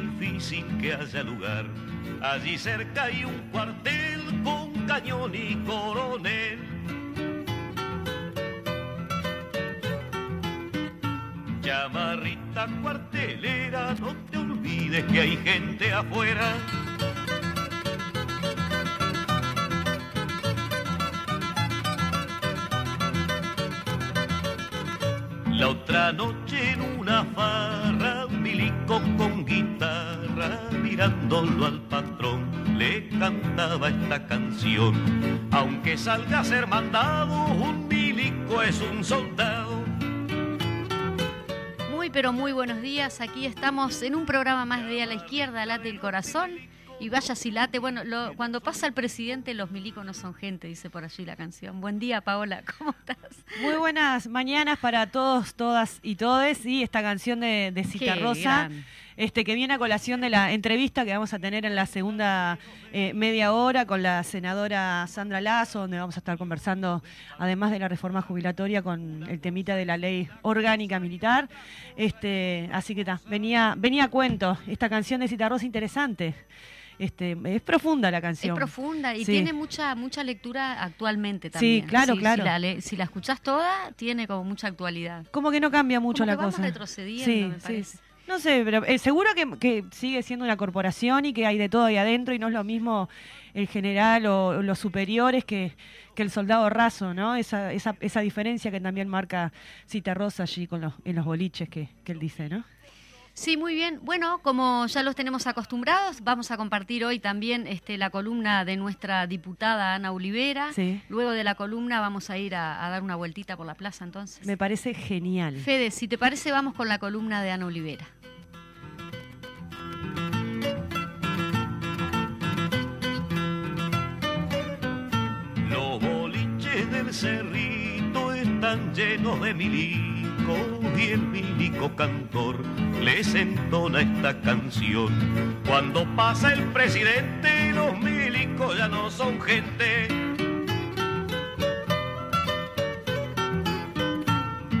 Difícil que haya lugar. Allí cerca hay un cuartel con cañón y coronel. Chamarrita cuartelera, no te olvides que hay gente afuera. La otra noche mirándolo al patrón, le cantaba esta canción. Aunque salga a ser mandado, un milico es un soldado. Muy pero muy buenos días. Aquí estamos en un programa más de A la izquierda, Late el Corazón. Y vaya si late. Bueno, lo- cuando pasa el presidente, los milicos no son gente, dice por allí la canción. Buen día, Paola, ¿cómo estás? Muy buenas mañanas para todos, todas y todes. Y esta canción de, de Cita Qué Rosa, gran. Este, que viene a colación de la entrevista que vamos a tener en la segunda eh, media hora con la senadora Sandra Lazo, donde vamos a estar conversando, además de la reforma jubilatoria, con el temita de la ley orgánica militar. Este, así que ta, venía, venía a cuento. Esta canción de Cita Rosa interesante. Este, es profunda la Es canción. profunda y Sí. tiene mucha mucha lectura actualmente Sí, también. claro, Si- claro. Si la, si la escuchás toda, tiene como mucha actualidad. Como que no cambia mucho Como la que vamos cosa. retrocediendo, me parece. No sé, pero eh, seguro que, sigue siendo una corporación y que hay de todo ahí adentro y no es lo mismo el general o, los superiores que, que el soldado raso, ¿no? Esa, esa, esa diferencia que también marca Cita Rosa allí con los, en los boliches que, que él dice, ¿no? Sí, muy bien. Bueno, como ya los tenemos acostumbrados, vamos a compartir hoy también este, la columna de nuestra diputada Ana Olivera. Sí. Luego de la columna vamos a ir a, a dar una vueltita por la plaza entonces. Me parece genial. Fede, si te parece, vamos con la columna de Ana Olivera. Los boliches del cerrito están llenos de milicos y el milico cantor les entona esta canción. Cuando pasa el presidente, los milicos ya no son gente.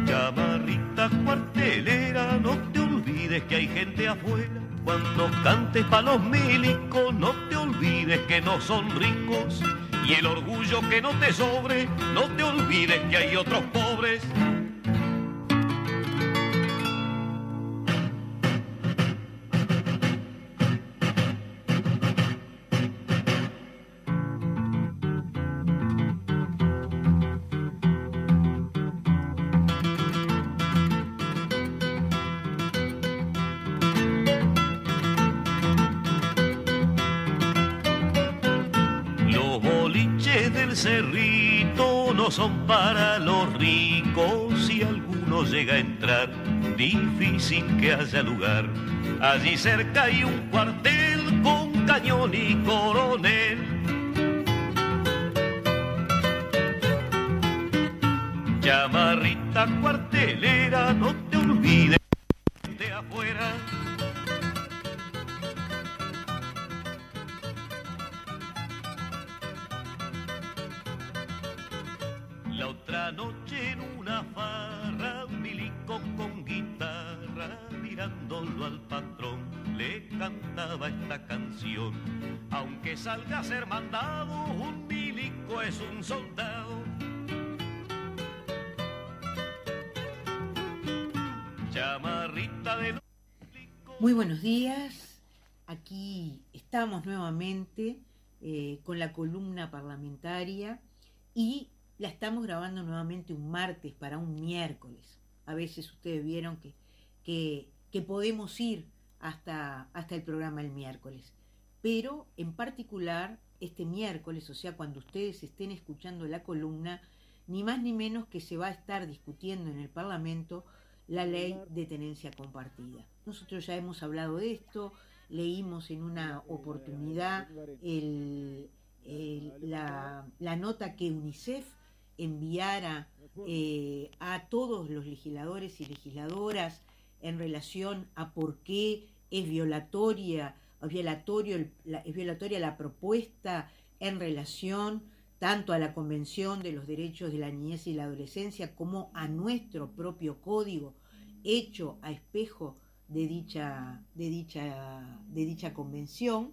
Chamarrita cuartelera, no te olvides que hay gente afuera. Cuando cantes pa' los milicos, no te olvides que no son ricos. Y el orgullo que no te sobre, no te olvides que hay otros pobres. Son para los ricos. Si alguno llega a entrar, difícil que haya lugar. Allí cerca hay un cuartel con cañón y coronel. Chamarrita cuartelera, no estamos nuevamente eh, con la columna parlamentaria y la estamos grabando nuevamente un martes para un miércoles. A veces ustedes vieron que, que, que podemos ir hasta, hasta el programa el miércoles. Pero en particular este miércoles, o sea, cuando ustedes estén escuchando la columna, ni más ni menos que se va a estar discutiendo en el Parlamento la ley de tenencia compartida. Nosotros ya hemos hablado de esto, leímos en una oportunidad la, nota que UNICEF enviara eh, a todos los legisladores y legisladoras en relación a por qué es violatoria, violatorio, es violatoria la propuesta en relación tanto a la Convención de los Derechos de la Niñez y la Adolescencia como a nuestro propio código hecho a espejo de dicha, de dicha, de dicha convención,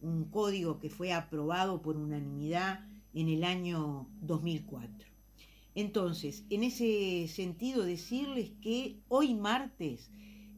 un código que fue aprobado por unanimidad en el año 2004. Entonces, en ese sentido, decirles que hoy martes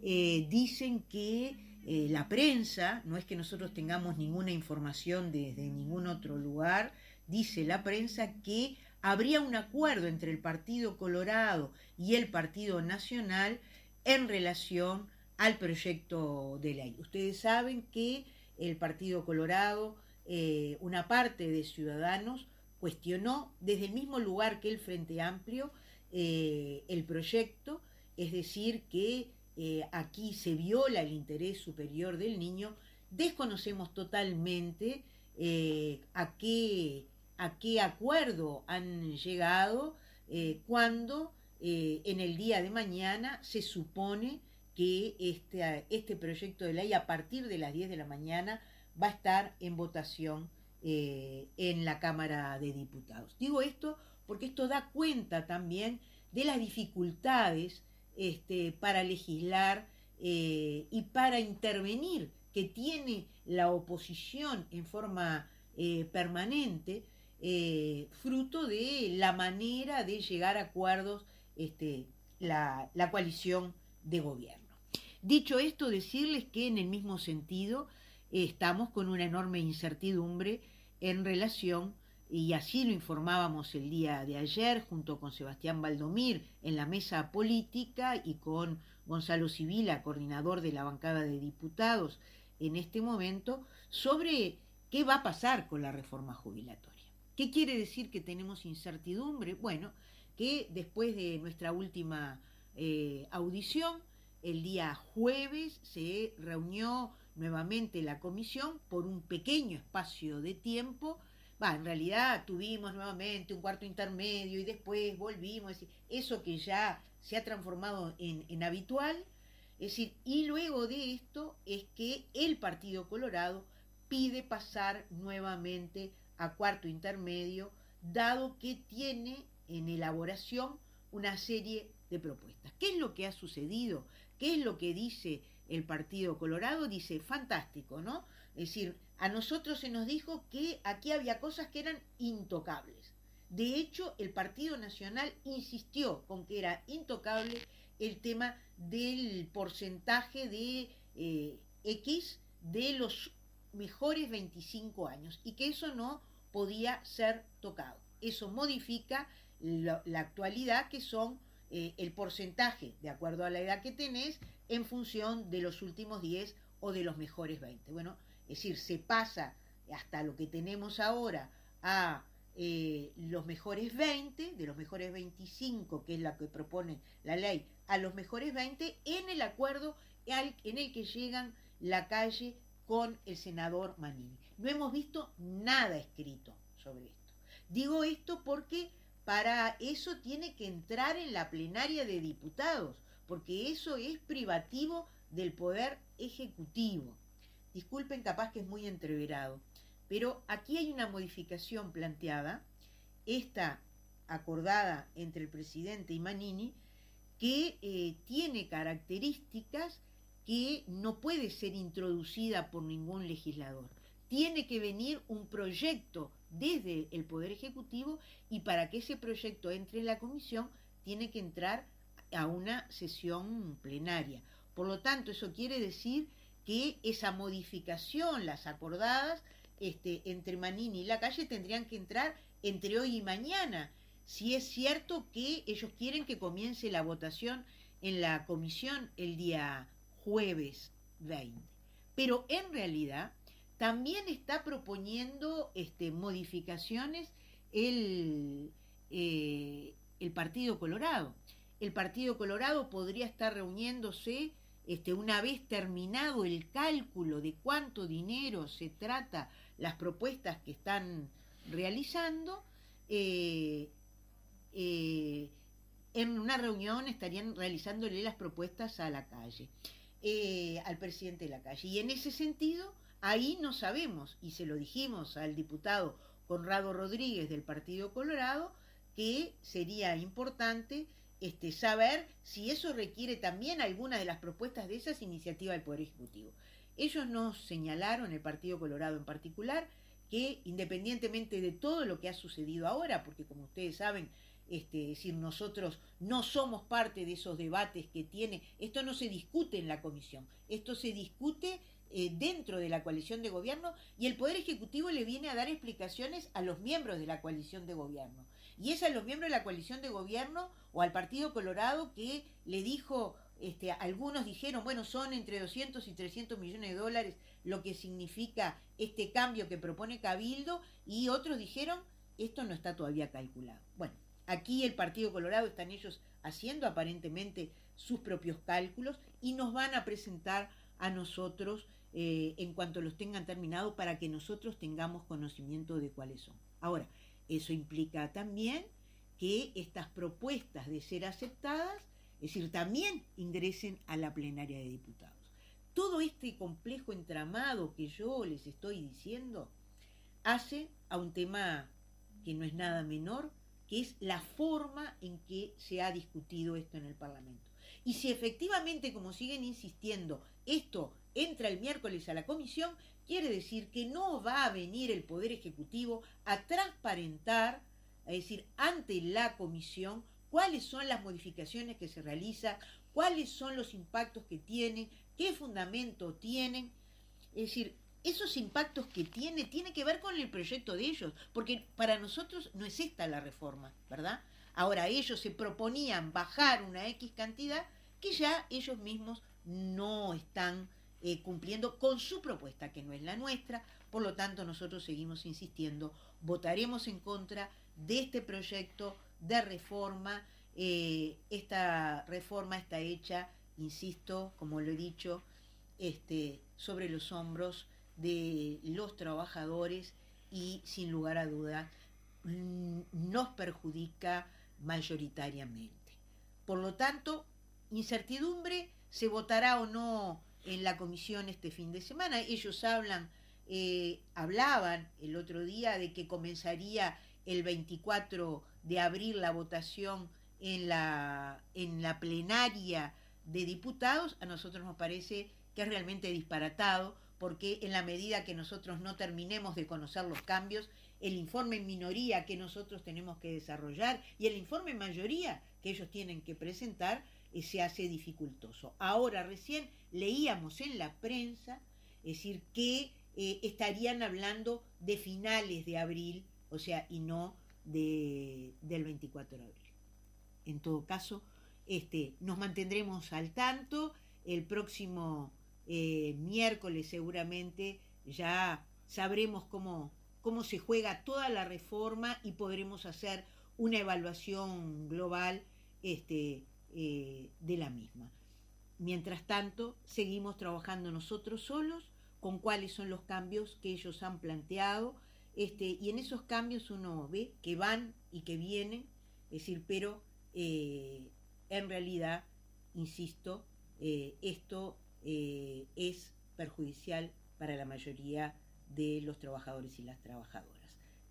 eh, dicen que eh, la prensa, no es que nosotros tengamos ninguna información desde ningún otro lugar, dice la prensa que habría un acuerdo entre el Partido Colorado y el Partido Nacional en relación al proyecto de ley. Ustedes saben que el Partido Colorado, eh, una parte de Ciudadanos, cuestionó desde el mismo lugar que el Frente Amplio eh, el proyecto, es decir, que eh, aquí se viola el interés superior del niño, desconocemos totalmente a, qué, a qué acuerdo han llegado cuando en el día de mañana se supone que este, este proyecto de ley a partir de las 10 de la mañana va a estar en votación eh, en la Cámara de Diputados. Digo esto porque esto da cuenta también de las dificultades este, para legislar eh, y para intervenir que tiene la oposición en forma eh, permanente, fruto de la manera de llegar a acuerdos este, la, la coalición de gobierno. Dicho esto, decirles que en el mismo sentido estamos con una enorme incertidumbre en relación, y así lo informábamos el día de ayer junto con Sebastián Valdomir en la mesa política y con Gonzalo Civila, coordinador de la bancada de diputados en este momento, sobre qué va a pasar con la reforma jubilatoria. ¿Qué quiere decir que tenemos incertidumbre? Bueno, que después de nuestra última eh, audición, el día jueves se reunió nuevamente la comisión por un pequeño espacio de tiempo. En realidad tuvimos nuevamente un cuarto intermedio y después volvimos. eso que ya se ha transformado en, en habitual. Es decir, y luego de esto es que el Partido Colorado pide pasar nuevamente a cuarto intermedio, dado que tiene en elaboración una serie de propuestas. ¿Qué es lo que ha sucedido? ¿Qué es lo que dice el Partido Colorado? Dice, fantástico, ¿no? Es decir, a nosotros se nos dijo que aquí había cosas que eran intocables. De hecho, el Partido Nacional insistió con que era intocable el tema del porcentaje de eh, X de los mejores 25 años y que eso no podía ser tocado. Eso modifica la actualidad que son eh, el porcentaje, de acuerdo a la edad que tenés, en función de los últimos 10 o de los mejores 20. Bueno, es decir, se pasa hasta lo que tenemos ahora a eh, los mejores 20, de los mejores 25, que es la que propone la ley, a los mejores 20, en el acuerdo en el que llegan la calle con el senador Manini. No hemos visto nada escrito sobre esto. Digo esto porque para eso tiene que entrar en la plenaria de diputados, porque eso es privativo del poder ejecutivo. Disculpen, capaz que es muy entreverado, pero aquí hay una modificación planteada, esta acordada entre el presidente y Manini, que eh, tiene características que no puede ser introducida por ningún legislador. Tiene que venir un proyecto desde el Poder Ejecutivo y para que ese proyecto entre en la comisión tiene que entrar a una sesión plenaria. Por lo tanto, eso quiere decir que esa modificación, las acordadas, este, entre Manini y la calle tendrían que entrar entre hoy y mañana. Si es cierto que ellos quieren que comience la votación en la comisión el día jueves 20. Pero en realidad también está proponiendo este, modificaciones el, eh, el Partido Colorado. El Partido Colorado podría estar reuniéndose este, una vez terminado el cálculo de cuánto dinero se trata las propuestas que están realizando, eh, eh, en una reunión estarían realizándole las propuestas a la calle, al presidente de la calle. Y en ese sentido, ahí no sabemos, y se lo dijimos al diputado Conrado Rodríguez del Partido Colorado, que sería importante este, saber si eso requiere también alguna de las propuestas de esas iniciativas del Poder Ejecutivo. Ellos nos señalaron, el Partido Colorado en particular, que independientemente de todo lo que ha sucedido ahora, porque como ustedes saben, este, decir, nosotros no somos parte de esos debates que tiene, esto no se discute en la comisión, esto se discute eh, dentro de la coalición de gobierno y el Poder Ejecutivo le viene a dar explicaciones a los miembros de la coalición de gobierno. Y es a los miembros de la coalición de gobierno o al Partido Colorado que le dijo, este, algunos dijeron, bueno, son entre 200 y 300 millones de dólares lo que significa este cambio que propone Cabildo y otros dijeron, esto no está todavía calculado. Bueno, aquí el Partido Colorado están ellos haciendo aparentemente sus propios cálculos y nos van a presentar a nosotros eh, en cuanto los tengan terminados para que nosotros tengamos conocimiento de cuáles son. Ahora, eso implica también que estas propuestas de ser aceptadas, es decir, también ingresen a la plenaria de diputados. Todo este complejo entramado que yo les estoy diciendo hace a un tema que no es nada menor, que es la forma en que se ha discutido esto en el Parlamento. Y si efectivamente, como siguen insistiendo, esto entra el miércoles a la comisión, quiere decir que no va a venir el Poder Ejecutivo a transparentar, es decir, ante la comisión, cuáles son las modificaciones que se realizan, cuáles son los impactos que tienen, qué fundamento tienen. Es decir, esos impactos que tiene tiene que ver con el proyecto de ellos, porque para nosotros no es esta la reforma, ¿verdad? Ahora ellos se proponían bajar una X cantidad que ya ellos mismos no están eh, cumpliendo con su propuesta, que no es la nuestra. Por lo tanto, nosotros seguimos insistiendo, votaremos en contra de este proyecto de reforma. Eh, esta reforma está hecha, insisto, como lo he dicho, este, sobre los hombros de los trabajadores y sin lugar a duda mm, nos perjudica mayoritariamente. Por lo tanto, incertidumbre, se votará o no en la comisión este fin de semana. Ellos hablan, eh, hablaban el otro día de que comenzaría el 24 de abril la votación en la, en la plenaria de diputados. A nosotros nos parece que es realmente disparatado, porque en la medida que nosotros no terminemos de conocer los cambios, el informe en minoría que nosotros tenemos que desarrollar y el informe en mayoría que ellos tienen que presentar se hace dificultoso. Ahora recién leíamos en la prensa, es decir, que eh, estarían hablando de finales de abril, o sea, y no de, del 24 de abril. En todo caso, este, nos mantendremos al tanto. El próximo eh, miércoles seguramente ya sabremos cómo, cómo se juega toda la reforma y podremos hacer una evaluación global este, eh, de la misma. Mientras tanto, seguimos trabajando nosotros solos con cuáles son los cambios que ellos han planteado, este, y en esos cambios uno ve que van y que vienen, es decir, pero eh, en realidad, insisto, eh, esto es perjudicial para la mayoría de los trabajadores y las trabajadoras.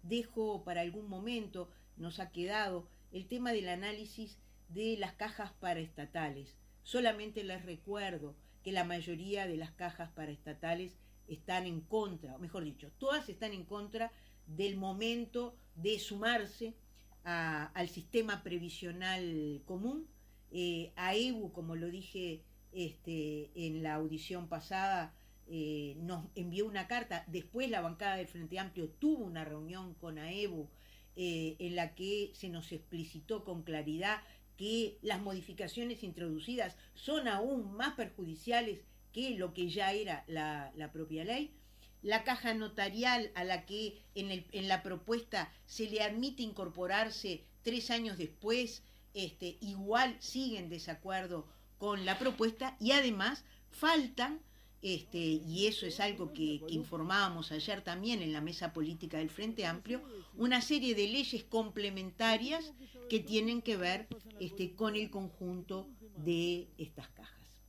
Dejo para algún momento, nos ha quedado el tema del análisis de las cajas paraestatales. Solamente les recuerdo que la mayoría de las cajas paraestatales están en contra, o mejor dicho, todas están en contra del momento de sumarse al sistema previsional común. Eh, a EBU, como lo dije este, en la audición pasada, eh, nos envió una carta, después la bancada del Frente Amplio tuvo una reunión con AEBU eh, en la que se nos explicitó con claridad que las modificaciones introducidas son aún más perjudiciales que lo que ya era la, propia ley. La caja notarial a la que en, en, la propuesta se le admite incorporarse tres años después, este, igual sigue en desacuerdo con la propuesta y además faltan, este, y eso es algo que, informábamos ayer también en la mesa política del Frente Amplio, una serie de leyes complementarias que tienen que ver este, con el conjunto de estas cajas.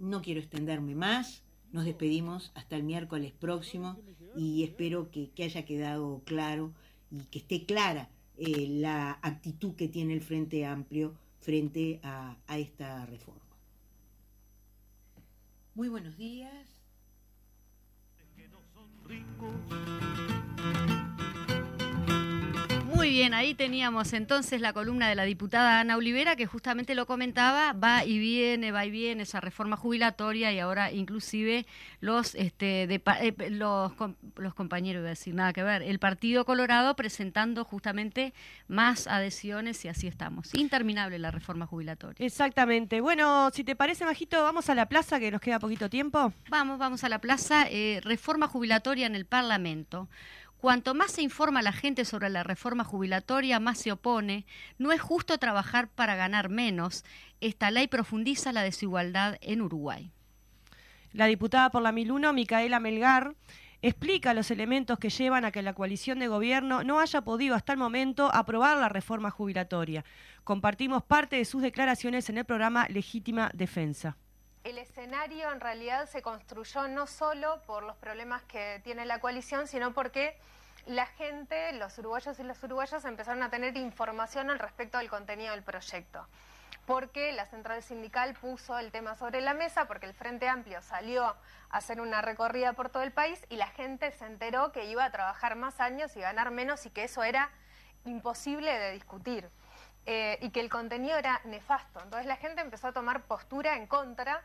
No quiero extenderme más, nos despedimos hasta el miércoles próximo y espero que, haya quedado claro y que esté clara eh, la actitud que tiene el Frente Amplio frente a esta reforma. Muy buenos días. Muy bien, ahí teníamos entonces la columna de la diputada Ana Olivera que justamente lo comentaba, va y viene, va y viene esa reforma jubilatoria y ahora inclusive los este de, eh, los, los compañeros, voy a decir nada que ver, el Partido Colorado presentando justamente más adhesiones y así estamos. Interminable la reforma jubilatoria. Exactamente. Bueno, si te parece, Majito, vamos a la plaza que nos queda poquito tiempo. Vamos, vamos a la plaza. Eh, reforma jubilatoria en el Parlamento. Cuanto más se informa la gente sobre la reforma jubilatoria, más se opone. No es justo trabajar para ganar menos. Esta ley profundiza la desigualdad en Uruguay. La diputada por la 1001, Micaela Melgar, explica los elementos que llevan a que la coalición de gobierno no haya podido hasta el momento aprobar la reforma jubilatoria. Compartimos parte de sus declaraciones en el programa Legítima Defensa. El escenario en realidad se construyó no solo por los problemas que tiene la coalición, sino porque la gente, los uruguayos y las uruguayas, empezaron a tener información al respecto del contenido del proyecto. Porque la central sindical puso el tema sobre la mesa, porque el Frente Amplio salió a hacer una recorrida por todo el país y la gente se enteró que iba a trabajar más años y ganar menos y que eso era imposible de discutir. Eh, y que el contenido era nefasto. Entonces la gente empezó a tomar postura en contra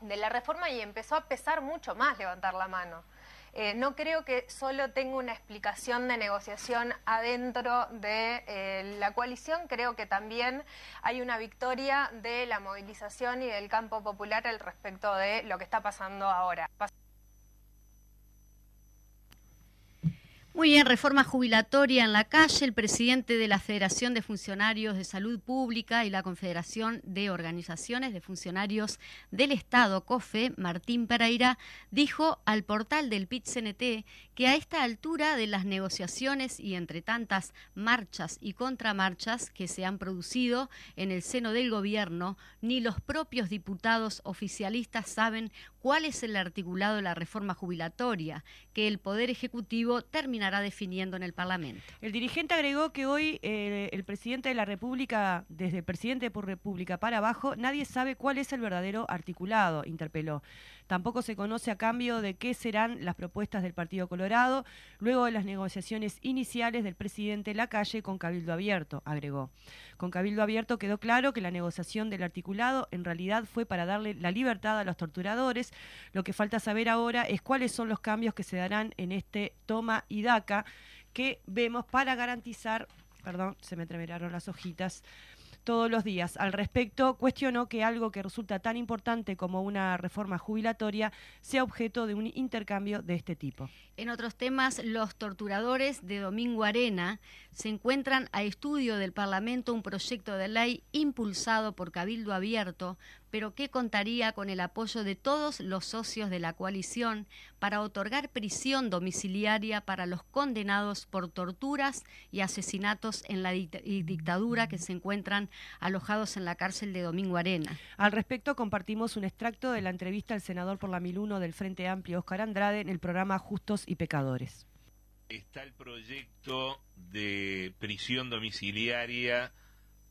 de la reforma y empezó a pesar mucho más levantar la mano. Eh, no creo que solo tenga una explicación de negociación adentro de eh, la coalición, creo que también hay una victoria de la movilización y del campo popular al respecto de lo que está pasando ahora. Muy bien, reforma jubilatoria en la calle. El presidente de la Federación de Funcionarios de Salud Pública y la Confederación de Organizaciones de Funcionarios del Estado, COFE, Martín Pereira, dijo al portal del PIT-CNT que a esta altura de las negociaciones y entre tantas marchas y contramarchas que se han producido en el seno del gobierno, ni los propios diputados oficialistas saben cuál es el articulado de la reforma jubilatoria que el Poder Ejecutivo terminará definiendo en el Parlamento. El dirigente agregó que hoy eh, el presidente de la República, desde el presidente por República para abajo, nadie sabe cuál es el verdadero articulado, interpeló. Tampoco se conoce a cambio de qué serán las propuestas del Partido Colorado luego de las negociaciones iniciales del presidente Lacalle con Cabildo Abierto, agregó. Con Cabildo Abierto quedó claro que la negociación del articulado en realidad fue para darle la libertad a los torturadores. Lo que falta saber ahora es cuáles son los cambios que se darán en este toma y daca que vemos para garantizar, perdón, se me tremeraron las hojitas, todos los días. Al respecto, cuestionó que algo que resulta tan importante como una reforma jubilatoria sea objeto de un intercambio de este tipo. En otros temas, los torturadores de Domingo Arena se encuentran a estudio del Parlamento un proyecto de ley impulsado por Cabildo Abierto, pero que contaría con el apoyo de todos los socios de la coalición para otorgar prisión domiciliaria para los condenados por torturas y asesinatos en la dictadura que se encuentran alojados en la cárcel de Domingo Arena. Al respecto, compartimos un extracto de la entrevista al senador por la 1001 del Frente Amplio, Oscar Andrade, en el programa Justos y Pecadores. Está el proyecto de prisión domiciliaria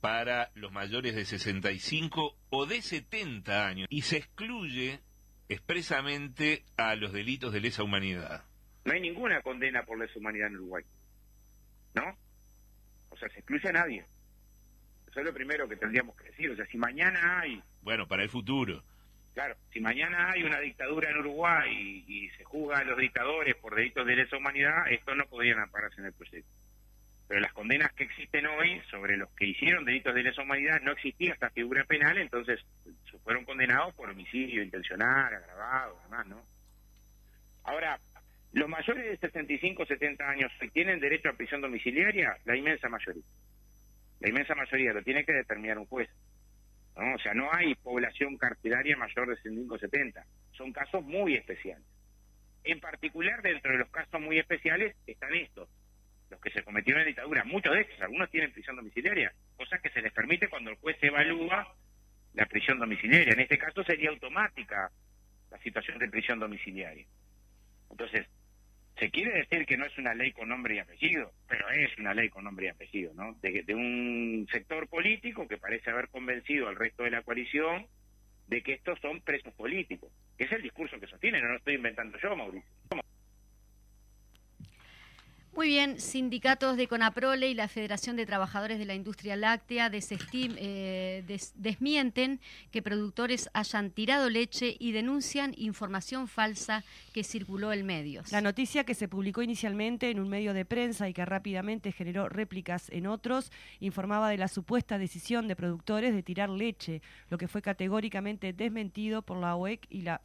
para los mayores de 65 o de 70 años y se excluye expresamente a los delitos de lesa humanidad. No hay ninguna condena por lesa humanidad en Uruguay. ¿No? O sea, se excluye a nadie. Eso es lo primero que tendríamos que decir. O sea, si mañana hay... Bueno, para el futuro. Claro, si mañana hay una dictadura en Uruguay y, y se juzga a los dictadores por delitos de lesa humanidad, estos no podrían ampararse en el proyecto. Pero las condenas que existen hoy sobre los que hicieron delitos de lesa humanidad no existía esta figura penal, entonces fueron condenados por homicidio intencional, agravado, además, ¿no? Ahora, los mayores de 65 70 años tienen derecho a prisión domiciliaria, la inmensa mayoría. La inmensa mayoría lo tiene que determinar un juez. ¿no? O sea, no hay población carcelaria mayor de 65 70. Son casos muy especiales. En particular, dentro de los casos muy especiales están estos, los que se cometieron en dictadura. Muchos de estos, algunos tienen prisión domiciliaria, cosa que se les permite cuando el juez evalúa la prisión domiciliaria. En este caso sería automática la situación de prisión domiciliaria. Entonces, se quiere decir que no es una ley con nombre y apellido, pero es una ley con nombre y apellido, ¿no? De, de un sector político que parece haber convencido al resto de la coalición de que estos son presos políticos, es el discurso que sostienen, no lo estoy inventando yo, Mauricio. Muy bien, sindicatos de Conaprole y la Federación de Trabajadores de la Industria Láctea eh, des, desmienten que productores hayan tirado leche y denuncian información falsa que circuló en medios. La noticia que se publicó inicialmente en un medio de prensa y que rápidamente generó réplicas en otros informaba de la supuesta decisión de productores de tirar leche, lo que fue categóricamente desmentido por la OEC y la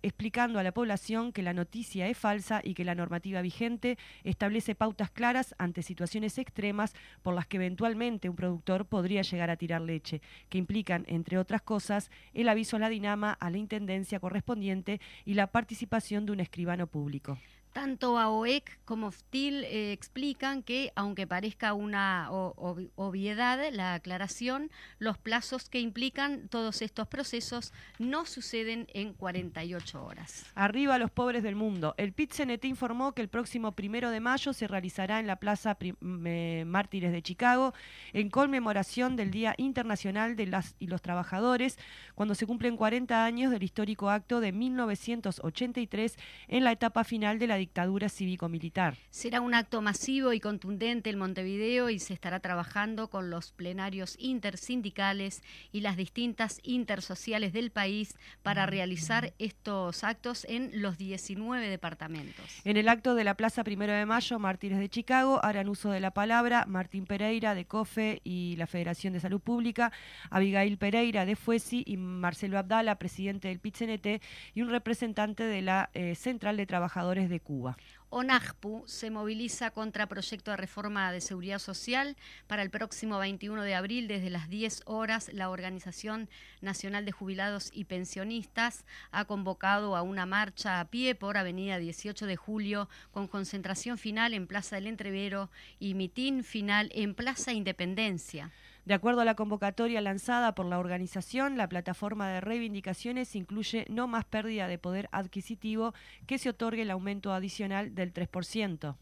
Explicando a la población que la noticia es falsa y que la normativa vigente establece pautas claras ante situaciones extremas por las que eventualmente un productor podría llegar a tirar leche, que implican, entre otras cosas, el aviso a la dinama, a la intendencia correspondiente y la participación de un escribano público. Tanto AOEC como FTIL eh, explican que, aunque parezca una obviedad la aclaración, los plazos que implican todos estos procesos no suceden en 48 horas. Arriba los pobres del mundo. El PIT-CNT informó que el próximo primero de mayo se realizará en la Plaza eh, Mártires de Chicago en conmemoración del Día Internacional de las y los Trabajadores, cuando se cumplen 40 años del histórico acto de 1983 en la etapa final de la dictadura cívico-militar. Será un acto masivo y contundente en Montevideo y se estará trabajando con los plenarios intersindicales y las distintas intersociales del país para realizar estos actos en los 19 departamentos. En el acto de la Plaza Primero de Mayo, Mártires de Chicago harán uso de la palabra Martín Pereira de COFE y la Federación de Salud Pública, Abigail Pereira de FUESI y Marcelo Abdala, presidente del PIT-CNT y un representante de la eh, Central de Trabajadores de Cuba. ONAJPU se moviliza contra proyecto de reforma de seguridad social. Para el próximo 21 de abril, desde las 10 horas, la Organización Nacional de Jubilados y Pensionistas ha convocado a una marcha a pie por Avenida 18 de Julio, con concentración final en Plaza del Entrevero y mitín final en Plaza Independencia. De acuerdo a la convocatoria lanzada por la organización, la plataforma de reivindicaciones incluye no más pérdida de poder adquisitivo que se otorgue el aumento adicional del 3%.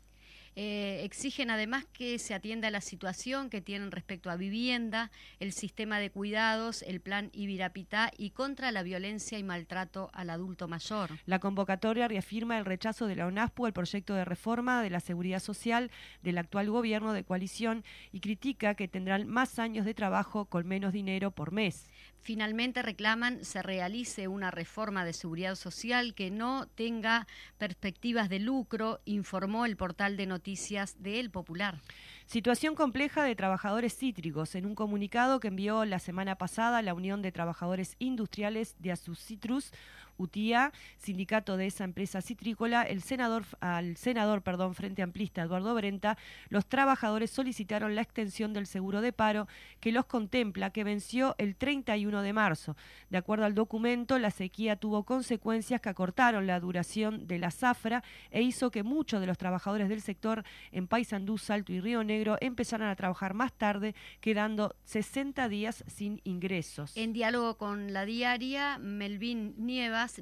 Eh, exigen además que se atienda la situación que tienen respecto a vivienda, el sistema de cuidados, el plan Ibirapitá y contra la violencia y maltrato al adulto mayor. La convocatoria reafirma el rechazo de la ONASPU al proyecto de reforma de la seguridad social del actual gobierno de coalición y critica que tendrán más años de trabajo con menos dinero por mes. Finalmente reclaman se realice una reforma de seguridad social que no tenga perspectivas de lucro, informó el portal de noticias de El Popular. Situación compleja de trabajadores cítricos. En un comunicado que envió la semana pasada la Unión de Trabajadores Industriales de Azucitrus, UTIA, sindicato de esa empresa citrícola, el senador, al senador perdón, Frente Amplista Eduardo Brenta, los trabajadores solicitaron la extensión del seguro de paro que los contempla, que venció el 31 de marzo. De acuerdo al documento, la sequía tuvo consecuencias que acortaron la duración de la zafra e hizo que muchos de los trabajadores del sector en Paysandú, Salto y Río Negro empezaran a trabajar más tarde, quedando 60 días sin ingresos. En diálogo con la diaria, Melvin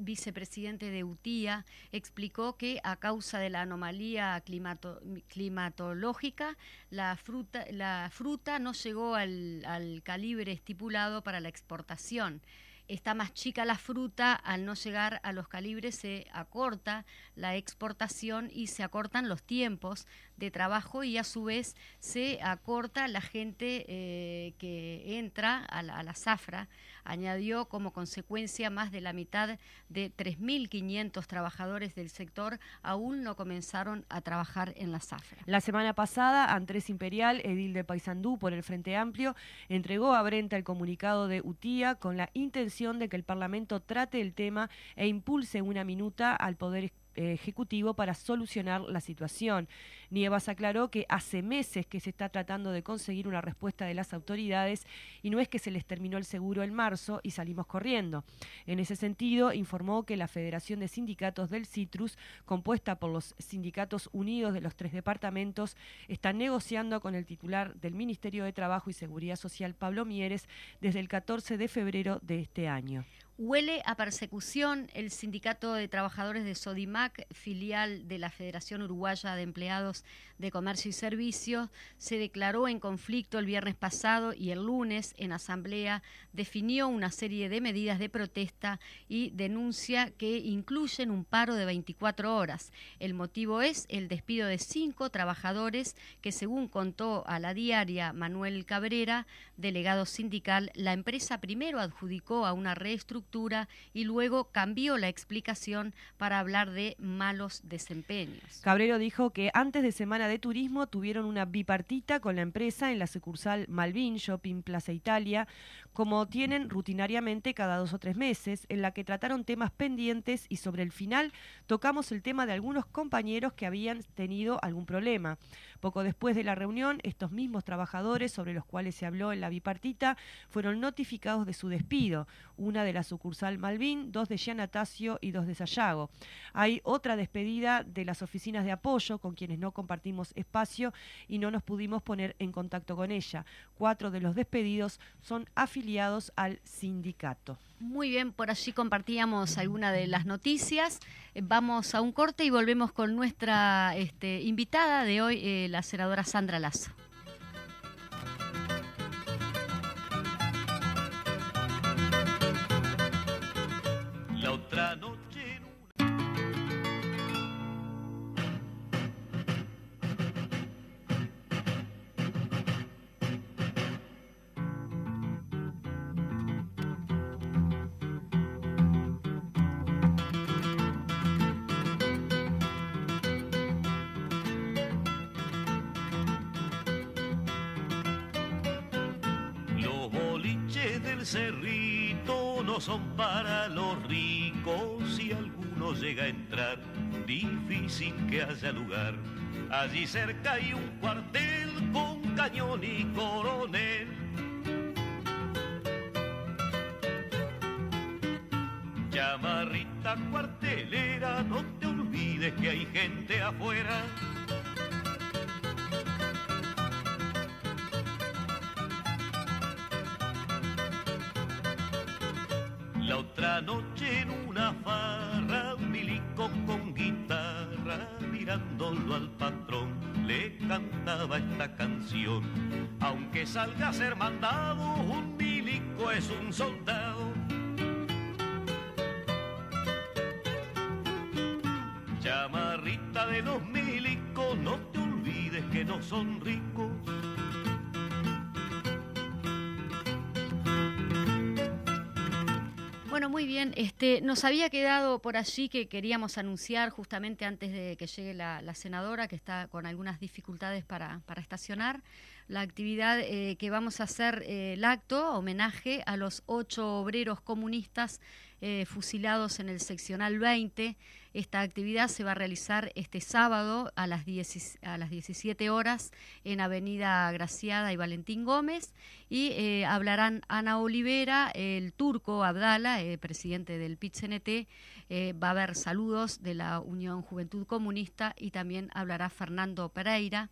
Vicepresidente de UTIA, explicó que a causa de la anomalía climato climatológica, la fruta, no llegó al, al calibre estipulado para la exportación. Está más chica la fruta, al no llegar a los calibres se acorta la exportación y se acortan los tiempos de trabajo y a su vez se acorta la gente eh, que entra a la, a la zafra añadió como consecuencia más de la mitad de 3.500 trabajadores del sector aún no comenzaron a trabajar en la zafra. La semana pasada, Andrés Imperial, edil de Paysandú por el Frente Amplio, entregó a Brenta el comunicado de UTIA con la intención de que el Parlamento trate el tema e impulse una minuta al Poder para solucionar la situación. Nievas aclaró que hace meses que se está tratando de conseguir una respuesta de las autoridades y no es que se les terminó el seguro en marzo y salimos corriendo. En ese sentido, informó que la Federación de Sindicatos del Citrus, compuesta por los sindicatos unidos de los tres departamentos, está negociando con el titular del Ministerio de Trabajo y Seguridad Social, Pablo Mieres, desde el 14 de febrero de este año. Huele a persecución. El Sindicato de Trabajadores de Sodimac, filial de la Federación Uruguaya de Empleados de Comercio y Servicios, se declaró en conflicto el viernes pasado y el lunes en asamblea definió una serie de medidas de protesta y denuncia que incluyen un paro de 24 horas. El motivo es el despido de cinco trabajadores que, según contó a la diaria Manuel Cabrera, delegado sindical, la empresa primero adjudicó a una reestructuración y luego cambió la explicación para hablar de malos desempeños. Cabrero dijo que antes de Semana de Turismo tuvieron una bipartita con la empresa en la sucursal Malvin Shopping Plaza Italia, como tienen rutinariamente cada dos o tres meses, en la que trataron temas pendientes y sobre el final tocamos el tema de algunos compañeros que habían tenido algún problema. Poco después de la reunión, estos mismos trabajadores sobre los cuales se habló en la bipartita fueron notificados de su despido, una de la sucursal Malvin, dos de Gianatacio y dos de Sayago. Hay otra despedida de las oficinas de apoyo con quienes no compartimos espacio y no nos pudimos poner en contacto con ella. Cuatro de los despedidos son afiliados al sindicato. Muy bien, por allí compartíamos alguna de las noticias. Eh, vamos a un corte y volvemos con nuestra este, invitada de hoy, eh, la senadora Sandra Lazo. Lugar. Allí cerca hay un cuartel con cañón y coronel. Chamarrita cuartelera, no te olvides que hay gente afuera. Ser mandado, un milico es un soldado. Chamarrita de los milicos, no te olvides que no son ricos. Bueno, muy bien. Este, nos había quedado por allí que queríamos anunciar justamente antes de que llegue la, la senadora, que está con algunas dificultades para, para estacionar, la actividad eh, que vamos a hacer, eh, el acto, homenaje a los ocho obreros comunistas eh, fusilados en el seccional 20. Esta actividad se va a realizar este sábado a las, 10, a las 17 horas en Avenida Graciada y Valentín Gómez. Y hablarán Ana Olivera, el turco Abdala, presidente del PIT-CNT, eh, va a haber saludos de la Unión Juventud Comunista y también hablará Fernando Pereira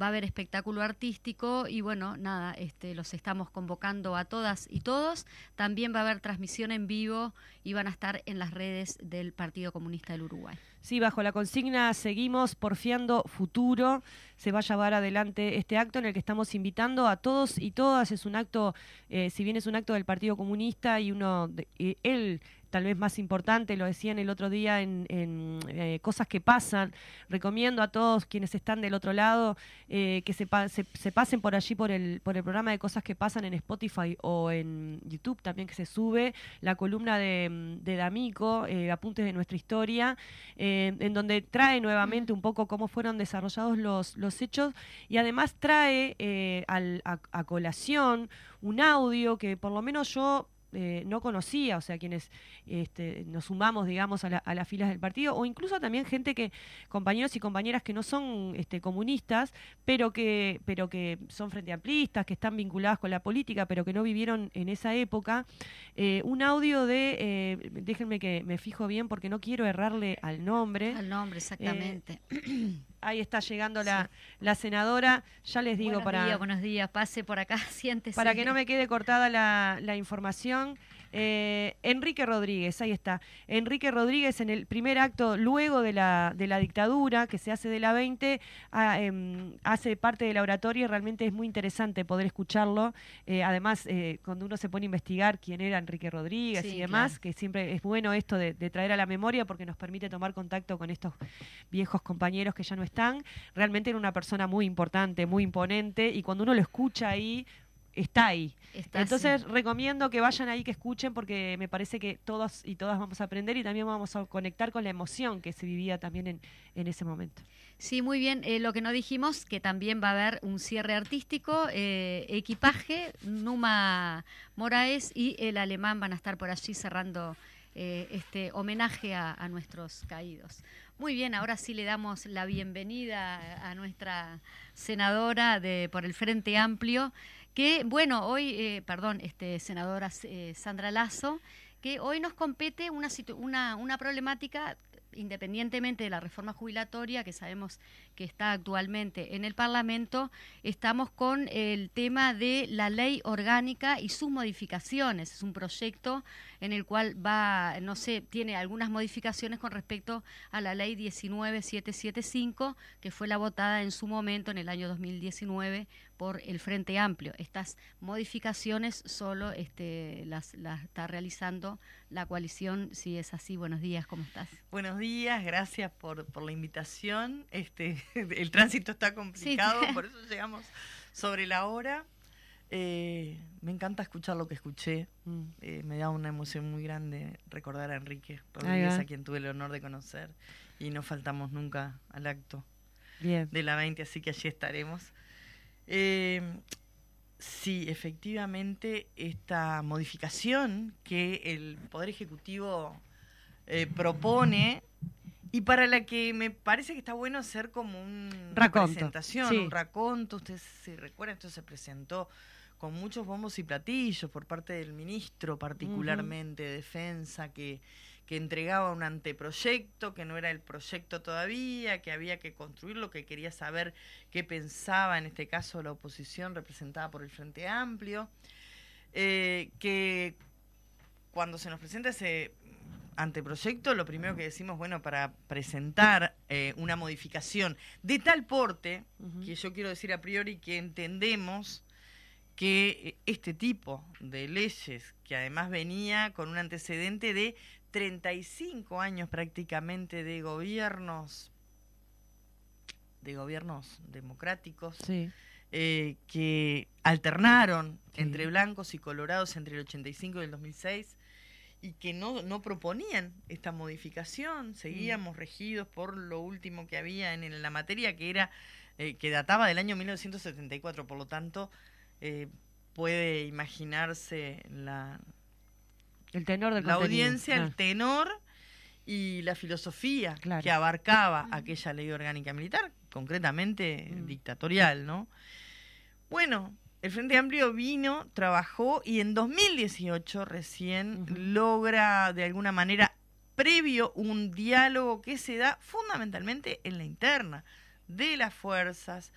va a haber espectáculo artístico y bueno, nada, este, los estamos convocando a todas y todos. También va a haber transmisión en vivo y van a estar en las redes del Partido Comunista del Uruguay. Sí, bajo la consigna Seguimos porfiando futuro, se va a llevar adelante este acto en el que estamos invitando a todos y todas. Es un acto, eh, si bien es un acto del Partido Comunista y uno, de, él tal vez más importante, lo decían el otro día en, eh, Cosas que pasan. Recomiendo a todos quienes están del otro lado eh, que se, se, pasen por allí por el, por el programa de Cosas que pasan en Spotify o en YouTube también que se sube, la columna de, de D'Amico, Apuntes de nuestra historia, en donde trae nuevamente un poco cómo fueron desarrollados los hechos y además trae al, a colación un audio que por lo menos yo eh, no conocía, o sea, quienes este, nos sumamos, digamos, a, las filas del partido, o incluso también gente que, compañeros y compañeras que no son este, comunistas, pero que, pero que son frente amplistas, que están vinculadas con la política, pero que no vivieron en esa época, eh, un audio de, eh, déjenme que me fijo bien porque no quiero errarle al nombre. Al nombre, exactamente. Ahí está llegando la, la, senadora. Ya les digo buenos para. Días, buenos días, pase por acá, siéntese. Para que no me quede cortada la, la información. Eh, Enrique Rodríguez, ahí está. Enrique Rodríguez en el primer acto, luego de la, de la dictadura que se hace de la 20, ah, em, hace parte de la oratoria y realmente es muy interesante poder escucharlo. Eh, además, eh, cuando uno se pone a investigar quién era Enrique Rodríguez y demás, que siempre es bueno esto de, de, traer a la memoria porque nos permite tomar contacto con estos viejos compañeros que ya no están. Realmente era una persona muy importante, muy imponente y cuando uno lo escucha ahí está ahí. Entonces recomiendo que vayan ahí, que escuchen, porque me parece que todos y todas vamos a aprender y también vamos a conectar con la emoción que se vivía también en, en ese momento. Sí, muy bien. Eh, lo que no dijimos, que también va a haber un cierre artístico, eh, equipaje, Numa Moraes y el alemán van a estar por allí cerrando eh, este homenaje a, a nuestros caídos. Muy bien, ahora sí le damos la bienvenida a nuestra senadora de por el Frente Amplio que, bueno, hoy, eh, perdón, este, senadora eh, Sandra Lazo, que hoy nos compete una, una, una problemática independientemente de la reforma jubilatoria que sabemos que está actualmente en el Parlamento, estamos con el tema de la ley orgánica y sus modificaciones. Es un proyecto en el cual va, no sé, tiene algunas modificaciones con respecto a la ley 19775, que fue la votada en su momento en el año 2019 por el Frente Amplio. Estas modificaciones solo este, las, las está realizando la coalición. Si es así, buenos días, ¿cómo estás? Buenos días, gracias por, por la invitación. Este, el tránsito está complicado, por eso llegamos sobre la hora. Eh, me encanta escuchar lo que escuché. Mm. Eh, me da una emoción muy grande recordar a Enrique Rodríguez, a quien tuve el honor de conocer. Y no faltamos nunca al acto de la 20, así que allí estaremos. Eh, sí, efectivamente, esta modificación que el Poder Ejecutivo propone y para la que me parece que está bueno hacer como una presentación, un raconto. Ustedes se recuerdan, esto se presentó con muchos bombos y platillos por parte del ministro, particularmente de Defensa, que, que entregaba un anteproyecto, que no era el proyecto todavía, que había que construirlo, que quería saber qué pensaba, en este caso, la oposición representada por el Frente Amplio. Eh, que cuando se nos presenta ese anteproyecto, lo primero que decimos, bueno, para presentar eh, una modificación de tal porte, que yo quiero decir a priori que entendemos que eh, este tipo de leyes, que además venía con un antecedente de 35 años prácticamente de gobiernos, de gobiernos democráticos, eh, que alternaron entre blancos y colorados entre el 85 y el 2006, y que no, no proponían esta modificación, seguíamos mm. regidos por lo último que había en, la materia, que era eh, que databa del año 1974, por lo tanto eh, puede imaginarse la, el tenor la audiencia, el tenor y la filosofía que abarcaba aquella ley orgánica militar, concretamente mm. dictatorial, ¿no? Bueno, el Frente Amplio vino, trabajó y en 2018 recién logra de alguna manera previo un diálogo que se da fundamentalmente en la interna de las fuerzas,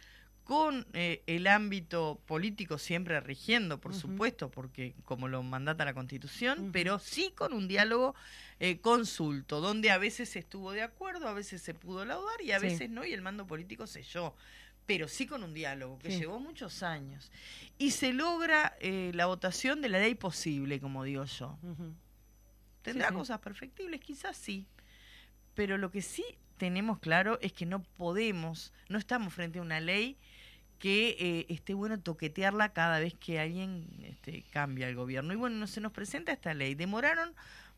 con eh, el ámbito político siempre rigiendo, por supuesto, porque como lo mandata la Constitución, pero sí con un diálogo eh, consulto, donde a veces se estuvo de acuerdo, a veces se pudo laudar y a veces no, y el mando político selló pero sí con un diálogo que llevó muchos años. Y se logra eh, la votación de la ley posible, como digo yo. ¿Tendrá cosas perfectibles? Quizás sí. Pero lo que sí tenemos claro es que no podemos, no estamos frente a una ley que eh, esté bueno toquetearla cada vez que alguien este, cambia el gobierno. Y bueno, no se nos presenta esta ley. Demoraron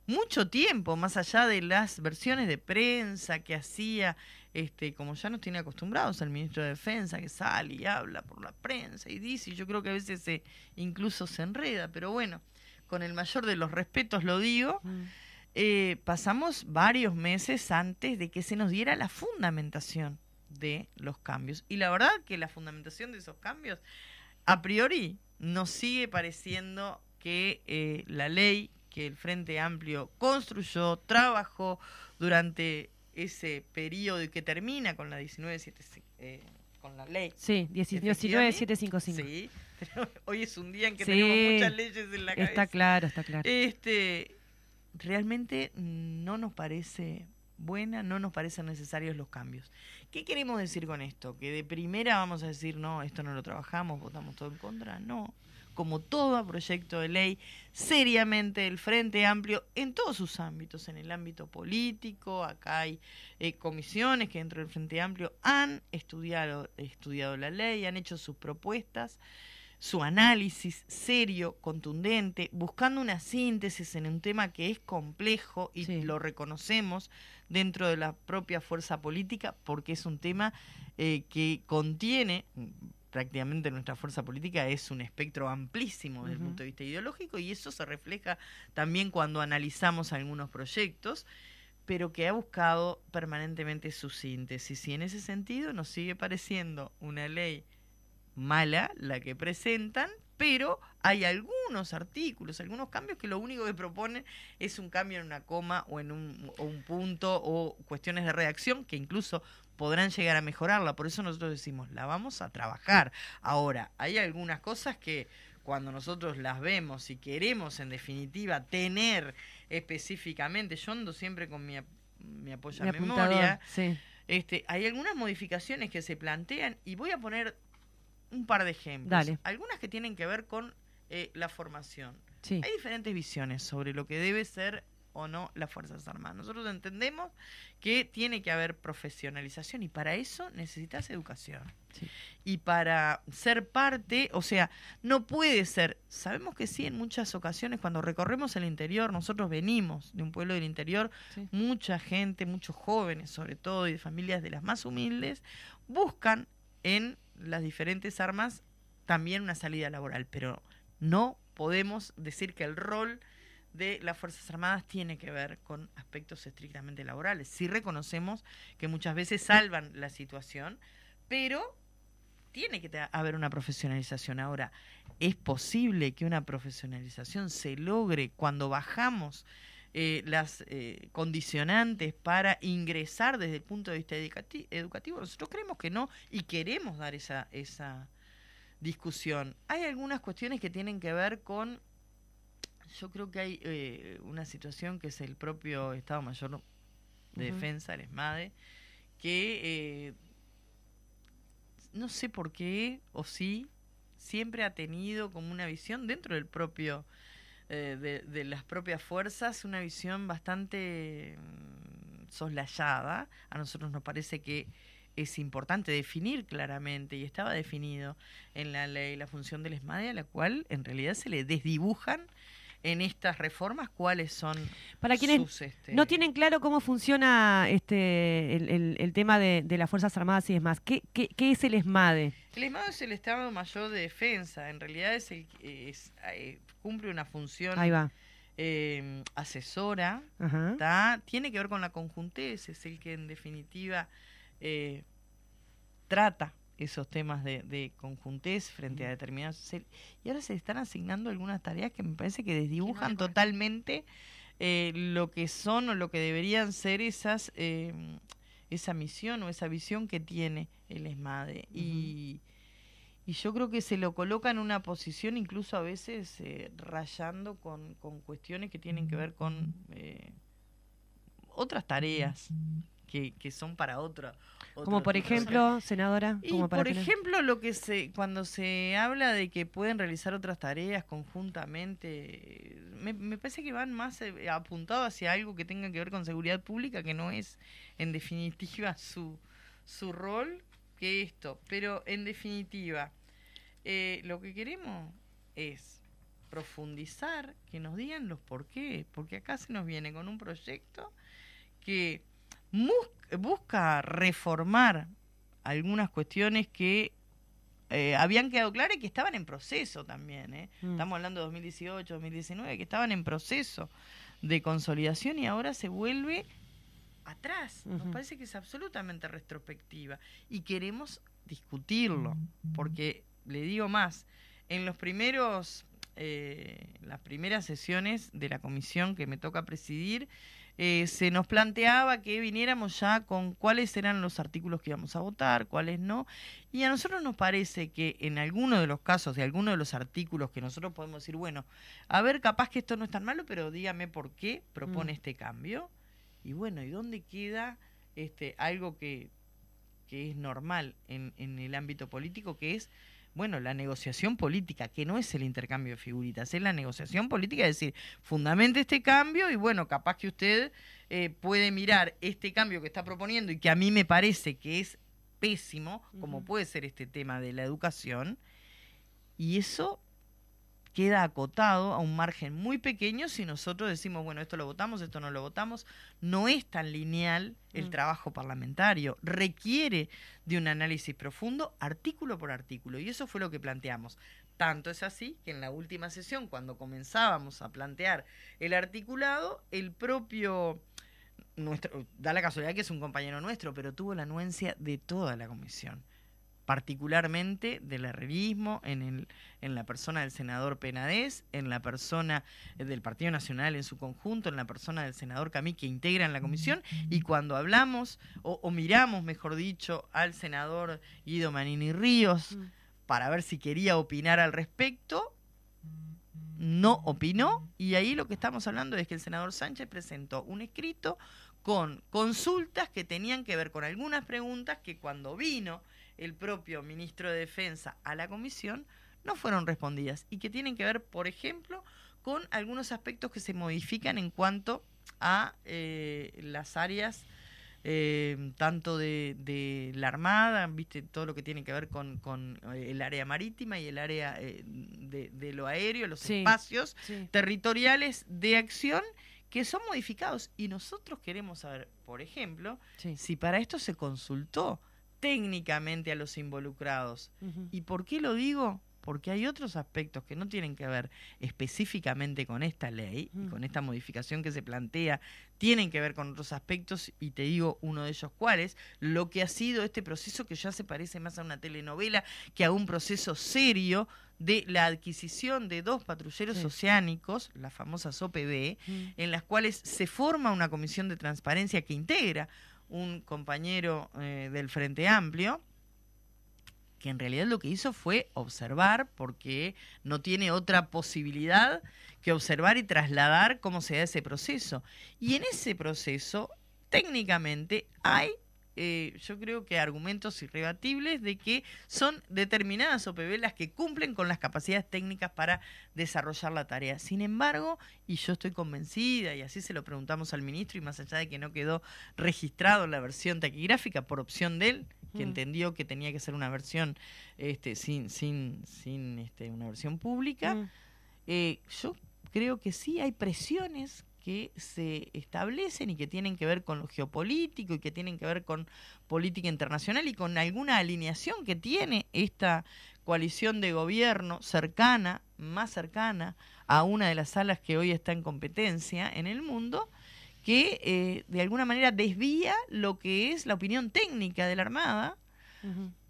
mucho tiempo, más allá de las versiones de prensa que hacía, este, como ya nos tiene acostumbrados al ministro de Defensa, que sale y habla por la prensa y dice, y yo creo que a veces se, incluso se enreda, pero bueno, con el mayor de los respetos lo digo, mm. eh, pasamos varios meses antes de que se nos diera la fundamentación de los cambios. Y la verdad que la fundamentación de esos cambios, a priori, nos sigue pareciendo que eh, la ley que el Frente Amplio construyó, trabajó durante ese periodo y que termina con la 1975, eh, con la ley. Sí, 19755. Sí, hoy es un día en que tenemos muchas leyes en la cabeza. Está claro, está claro. Este, realmente no nos parece buena, no nos parecen necesarios los cambios. ¿Qué queremos decir con esto? ¿Que de primera vamos a decir, no, esto no lo trabajamos, votamos todo en contra? No como todo proyecto de ley, seriamente el Frente Amplio en todos sus ámbitos, en el ámbito político, acá hay eh, comisiones que dentro del Frente Amplio han estudiado, estudiado la ley, han hecho sus propuestas, su análisis serio, contundente, buscando una síntesis en un tema que es complejo y lo reconocemos dentro de la propia fuerza política porque es un tema eh, que contiene prácticamente nuestra fuerza política es un espectro amplísimo desde el punto de vista ideológico y eso se refleja también cuando analizamos algunos proyectos, pero que ha buscado permanentemente su síntesis. Y en ese sentido nos sigue pareciendo una ley mala la que presentan, pero hay algunos artículos, algunos cambios que lo único que proponen es un cambio en una coma o en un, o un punto o cuestiones de reacción que incluso podrán llegar a mejorarla. Por eso nosotros decimos, la vamos a trabajar. Ahora, hay algunas cosas que cuando nosotros las vemos y queremos en definitiva tener específicamente, yo ando siempre con mi, mi apoyo a memoria, este, hay algunas modificaciones que se plantean y voy a poner un par de ejemplos. Algunas que tienen que ver con eh, la formación. Hay diferentes visiones sobre lo que debe ser o no las Fuerzas Armadas. Nosotros entendemos que tiene que haber profesionalización y para eso necesitas educación. Y para ser parte, o sea, no puede ser, sabemos que sí, en muchas ocasiones cuando recorremos el interior, nosotros venimos de un pueblo del interior, mucha gente, muchos jóvenes sobre todo y de familias de las más humildes, buscan en las diferentes armas también una salida laboral, pero no podemos decir que el rol de las Fuerzas Armadas tiene que ver con aspectos estrictamente laborales. Sí reconocemos que muchas veces salvan la situación, pero tiene que haber una profesionalización. Ahora, ¿es posible que una profesionalización se logre cuando bajamos eh, las eh, condicionantes para ingresar desde el punto de vista educativo? Nosotros creemos que no y queremos dar esa, esa discusión. Hay algunas cuestiones que tienen que ver con yo creo que hay eh, una situación que es el propio Estado Mayor de Defensa, el ESMADE, que no sé por qué o sí, siempre ha tenido como una visión dentro del propio, eh, de, de, las propias fuerzas, una visión bastante mm, soslayada. A nosotros nos parece que es importante definir claramente, y estaba definido en la ley, la función del ESMADE, a la cual en realidad se le desdibujan en estas reformas cuáles son para quienes este, no tienen claro cómo funciona este el, tema de, las fuerzas armadas y demás ¿qué, qué, es el ESMADE? el ESMADE es el Estado Mayor de Defensa. En realidad es el eh, cumple una función eh, asesora tiene que ver con la conjuntez es el que en definitiva eh, trata esos temas de, de conjuntez frente a determinados y ahora se están asignando algunas tareas que me parece que desdibujan totalmente eh, lo que son o lo que deberían ser esas eh, esa misión o esa visión que tiene el ESMADE. Y, y yo creo que se lo coloca en una posición incluso a veces eh, rayando con, con, cuestiones que tienen que ver con otras tareas que, que son para otra. Como por ejemplo, senadora. Y por ejemplo, lo que se cuando se habla de que pueden realizar otras tareas conjuntamente, me, me parece que van más eh, apuntados hacia algo que tenga que ver con seguridad pública, que no es en definitiva su, su rol que esto. Pero en definitiva, eh, lo que queremos es profundizar, que nos digan los por qué, porque acá se nos viene con un proyecto que busca reformar algunas cuestiones que eh, habían quedado claras y que estaban en proceso también. ¿eh? Mm. Estamos hablando de 2018, 2019, que estaban en proceso de consolidación y ahora se vuelve atrás. Nos parece que es absolutamente retrospectiva y queremos discutirlo, porque le digo más, en los primeros, eh, las primeras sesiones de la comisión que me toca presidir, eh, se nos planteaba que viniéramos ya con cuáles eran los artículos que íbamos a votar, cuáles no. Y a nosotros nos parece que en alguno de los casos, de alguno de los artículos que nosotros podemos decir, bueno, a ver, capaz que esto no es tan malo, pero dígame por qué propone mm. este cambio. Y bueno, ¿y dónde queda este algo que, que es normal en, en el ámbito político, que es bueno, la negociación política, que no es el intercambio de figuritas, es la negociación política, es decir, fundamente este cambio y bueno, capaz que usted eh, puede mirar este cambio que está proponiendo y que a mí me parece que es pésimo, como puede ser este tema de la educación, y eso queda acotado a un margen muy pequeño si nosotros decimos, bueno, esto lo votamos, esto no lo votamos. No es tan lineal el mm. trabajo parlamentario, requiere de un análisis profundo, artículo por artículo, y eso fue lo que planteamos. Tanto es así que en la última sesión, cuando comenzábamos a plantear el articulado, el propio nuestro, da la casualidad que es un compañero nuestro, pero tuvo la anuencia de toda la comisión particularmente del herrerismo, en, el, en la persona del senador Penadez, en la persona del Partido Nacional en su conjunto, en la persona del senador Camí que integra en la comisión, y cuando hablamos, o, miramos, mejor dicho, al senador Guido Manini Ríos, mm. para ver si quería opinar al respecto, no opinó, y ahí lo que estamos hablando es que el senador Sánchez presentó un escrito con consultas que tenían que ver con algunas preguntas que cuando vino el propio ministro de Defensa a la comisión no fueron respondidas. Y que tienen que ver, por ejemplo, con algunos aspectos que se modifican en cuanto a eh, las áreas eh, tanto de, la Armada, viste, todo lo que tiene que ver con, eh, el área marítima y el área de, lo aéreo, los espacios territoriales de acción que son modificados. Y nosotros queremos saber, por ejemplo, si para esto se consultó técnicamente a los involucrados. ¿Y por qué lo digo? Porque hay otros aspectos que no tienen que ver específicamente con esta ley y con esta modificación que se plantea, tienen que ver con otros aspectos y te digo uno de ellos cuáles, lo que ha sido este proceso que ya se parece más a una telenovela que a un proceso serio de la adquisición de dos patrulleros oceánicos, las famosas OPB, en las cuales se forma una comisión de transparencia que integra un compañero eh, del Frente Amplio, que en realidad lo que hizo fue observar, porque no tiene otra posibilidad que observar y trasladar cómo se da ese proceso. Y en ese proceso, técnicamente, hay eh, yo creo que argumentos irrebatibles de que son determinadas OPB las que cumplen con las capacidades técnicas para desarrollar la tarea. Sin embargo, y yo estoy convencida, y así se lo preguntamos al ministro, y más allá de que no quedó registrado la versión taquigráfica por opción de él, que mm. entendió que tenía que ser una versión este, sin, sin, sin este, una versión pública, mm. eh, yo creo que sí hay presiones que se establecen y que tienen que ver con lo geopolítico y que tienen que ver con política internacional y con alguna alineación que tiene esta coalición de gobierno cercana, más cercana a una de las salas que hoy está en competencia en el mundo, que eh, de alguna manera desvía lo que es la opinión técnica de la Armada.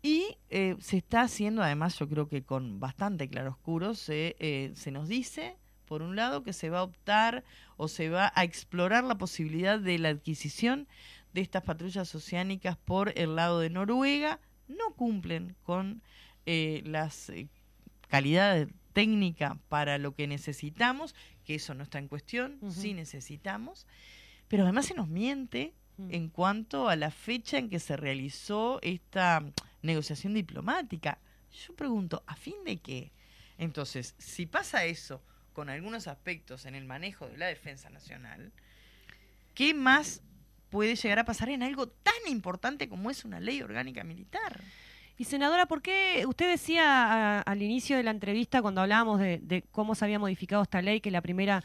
Y eh, se está haciendo, además yo creo que con bastante claroscuro, se, eh, se nos dice por un lado, que se va a optar o se va a explorar la posibilidad de la adquisición de estas patrullas oceánicas por el lado de Noruega, no cumplen con eh, las eh, calidades técnicas para lo que necesitamos, que eso no está en cuestión, sí necesitamos, pero además se nos miente mm. en cuanto a la fecha en que se realizó esta negociación diplomática. Yo pregunto, ¿a fin de qué? Entonces, si pasa eso con algunos aspectos en el manejo de la defensa nacional, ¿qué más puede llegar a pasar en algo tan importante como es una ley orgánica militar? Y senadora, ¿por qué usted decía al inicio de la entrevista cuando hablábamos de, cómo se había modificado esta ley, que la primera,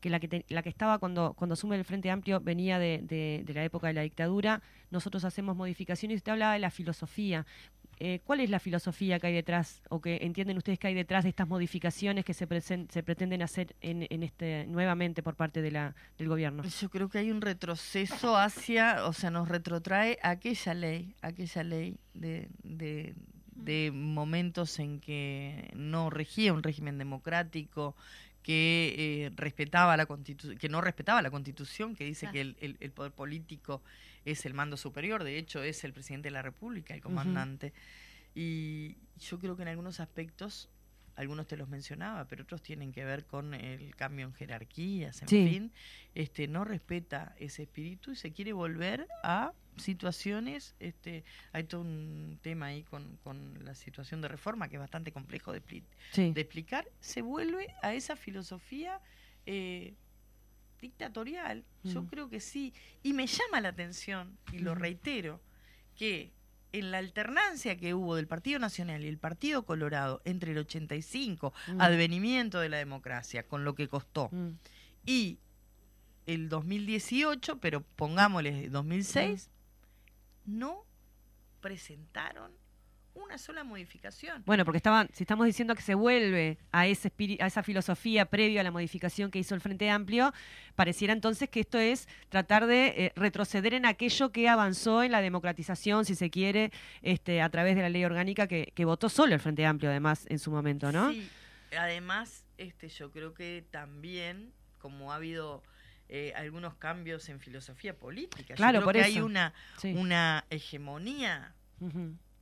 que la que, la que estaba cuando, cuando asume el Frente Amplio venía de, de, la época de la dictadura, nosotros hacemos modificaciones usted hablaba de la filosofía. Eh, ¿Cuál es la filosofía que hay detrás o que entienden ustedes que hay detrás de estas modificaciones que se, se pretenden hacer en, en, este nuevamente por parte de la, del gobierno? Yo creo que hay un retroceso hacia, o sea, nos retrotrae aquella ley, aquella ley de, de, de momentos en que no regía un régimen democrático, que eh, respetaba la que no respetaba la constitución, que dice que el, el, poder político es el mando superior, de hecho es el presidente de la república, el comandante. Y yo creo que en algunos aspectos, algunos te los mencionaba, pero otros tienen que ver con el cambio en jerarquías, en fin, este no respeta ese espíritu y se quiere volver a situaciones, este, hay todo un tema ahí con, la situación de reforma que es bastante complejo de, de explicar, se vuelve a esa filosofía eh, dictatorial. Yo mm. creo que sí. Y me llama la atención, y lo reitero, que en la alternancia que hubo del Partido Nacional y el Partido Colorado entre el 85, mm. advenimiento de la democracia, con lo que costó, mm. y el 2018, pero pongámosle 2006, no presentaron una sola modificación. Bueno, porque estaban, si estamos diciendo que se vuelve a ese a esa filosofía previo a la modificación que hizo el Frente Amplio, pareciera entonces que esto es tratar de eh, retroceder en aquello que avanzó en la democratización, si se quiere, este, a través de la ley orgánica que, que votó solo el Frente Amplio, además, en su momento, ¿no? Sí, además, este, yo creo que también, como ha habido eh, algunos cambios en filosofía política. Claro, Yo creo que hay una, una hegemonía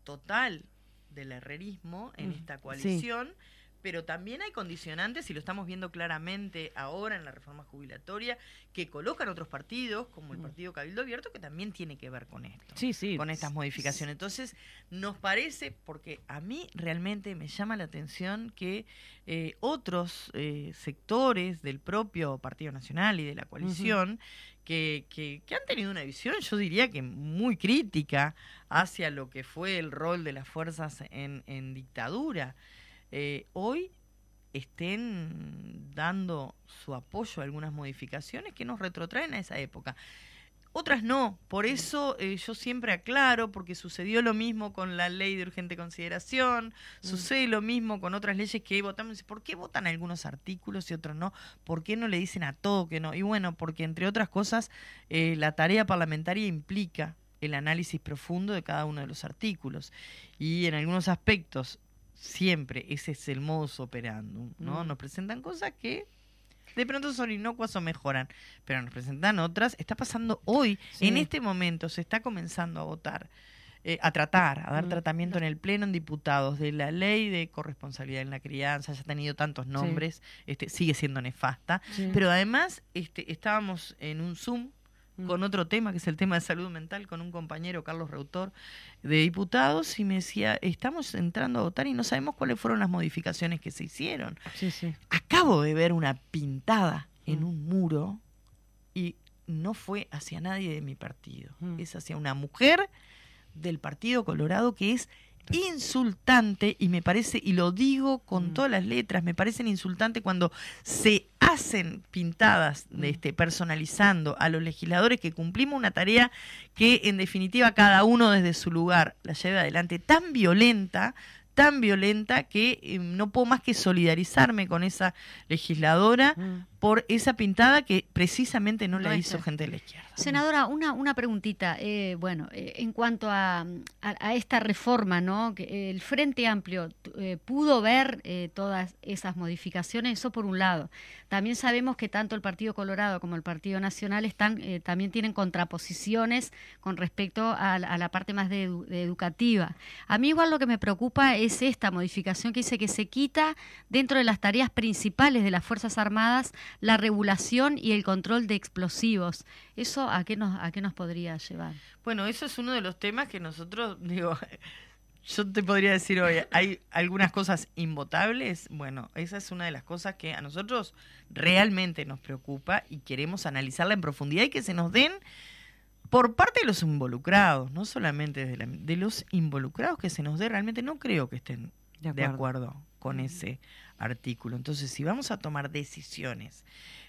total del herrerismo en esta coalición pero también hay condicionantes, y lo estamos viendo claramente ahora en la reforma jubilatoria, que colocan otros partidos, como el mm. Partido Cabildo Abierto, que también tiene que ver con esto, sí, sí. con estas modificaciones. Entonces, nos parece, porque a mí realmente me llama la atención que eh, otros eh, sectores del propio Partido Nacional y de la coalición, que, que, han tenido una visión, yo diría que muy crítica hacia lo que fue el rol de las fuerzas en, en dictadura, eh, hoy estén dando su apoyo a algunas modificaciones que nos retrotraen a esa época. Otras no, por eso eh, yo siempre aclaro, porque sucedió lo mismo con la ley de urgente consideración, mm. sucede lo mismo con otras leyes que votamos. ¿Por qué votan algunos artículos y otros no? ¿Por qué no le dicen a todo que no? Y bueno, porque entre otras cosas, eh, la tarea parlamentaria implica el análisis profundo de cada uno de los artículos. Y en algunos aspectos siempre ese es el modus operandum, ¿no? Mm. Nos presentan cosas que de pronto son inocuas o mejoran, pero nos presentan otras. Está pasando hoy, en este momento, se está comenzando a votar, eh, a tratar, a dar mm, tratamiento en el Pleno en diputados de la ley de corresponsabilidad en la crianza, ya ha tenido tantos nombres, este, sigue siendo nefasta, pero además este, estábamos en un Zoom. Con otro tema, que es el tema de salud mental, con un compañero, Carlos Reutor, de diputados, y me decía, estamos entrando a votar y no sabemos cuáles fueron las modificaciones que se hicieron. Acabo de ver una pintada en mm. un muro y no fue hacia nadie de mi partido, mm. es hacia una mujer del Partido Colorado que es insultante y me parece, y lo digo con mm. todas las letras, me parecen insultante cuando se hacen pintadas de mm. este, personalizando a los legisladores que cumplimos una tarea que en definitiva cada uno desde su lugar la lleve adelante tan violenta tan violenta que eh, no puedo más que solidarizarme con esa legisladora mm. Por esa pintada que precisamente no, la hizo gente de la izquierda. Senadora, una, una preguntita. Eh, bueno, eh, en cuanto a, a, esta reforma, ¿no? Que el Frente Amplio pudo ver todas esas modificaciones, eso por un lado. También sabemos que tanto el Partido Colorado como el Partido Nacional están también tienen contraposiciones con respecto a, la parte más de, de educativa. A mí igual lo que me preocupa es esta modificación que dice que se quita dentro de las tareas principales de las Fuerzas Armadas la regulación y el control de explosivos. ¿Eso a qué nos, a qué nos podría llevar? Bueno, eso es uno de los temas que nosotros, digo, yo te podría decir hoy, hay algunas cosas invotables. Bueno, esa es una de las cosas que a nosotros realmente nos preocupa y queremos analizarla en profundidad y que se nos den por parte de los involucrados, no solamente de, de los involucrados que se nos dé, realmente no creo que estén de acuerdo, con ese artículo. Entonces, si vamos a tomar decisiones,